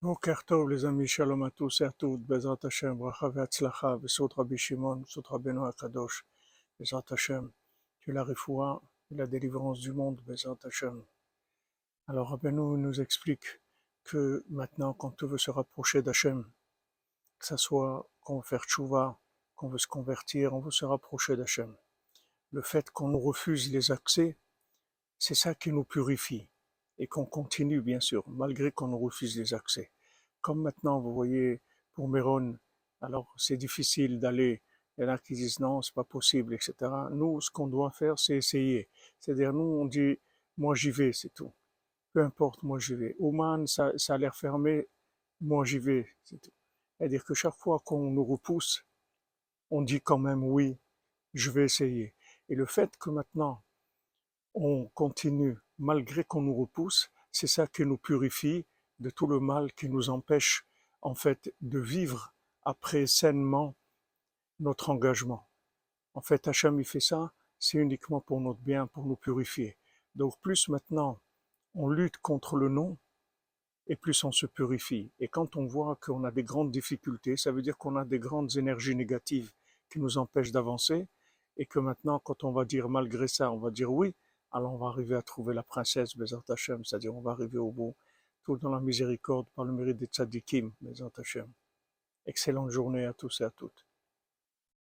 Tov, les amis, shalom à tous et à toutes, Bezrat Hashem, bracha ve'atzlacha, besot Rabbi Shimon, besot Rabbeinu HaKadosh, Bezrat Hashem, que la refoua et la délivrance du monde, Bezrat Hashem. Alors Rabbeinu nous explique que maintenant, quand on veut se rapprocher d'Hashem, que ça soit qu'on veut faire tchouva, qu'on veut se convertir, on veut se rapprocher d'Hachem. Le fait qu'on nous refuse les accès, c'est ça qui nous purifie et qu'on continue bien sûr, malgré qu'on nous refuse les accès. Comme maintenant, vous voyez, pour Méron, alors c'est difficile d'aller, il y en a qui disent non, c'est pas possible, etc. Nous, ce qu'on doit faire, c'est essayer. C'est-à-dire, nous, on dit, moi j'y vais, c'est tout. Peu importe, moi j'y vais. Ouman, ça, ça a l'air fermé, moi j'y vais, c'est tout. C'est-à-dire que chaque fois qu'on nous repousse, on dit quand même oui, je vais essayer. Et le fait que maintenant, on continue malgré qu'on nous repousse, c'est ça qui nous purifie de tout le mal qui nous empêche en fait de vivre après sainement notre engagement. En fait, Hachem il fait ça, c'est uniquement pour notre bien, pour nous purifier. Donc plus maintenant on lutte contre le non, et plus on se purifie. Et quand on voit qu'on a des grandes difficultés, ça veut dire qu'on a des grandes énergies négatives qui nous empêchent d'avancer, et que maintenant, quand on va dire malgré ça, on va dire oui, alors on va arriver à trouver la princesse Bezat c'est-à-dire on va arriver au bout, tout dans la miséricorde, par le mérite des tzadikim, Bezat Hashem. Excellente journée à tous et à toutes.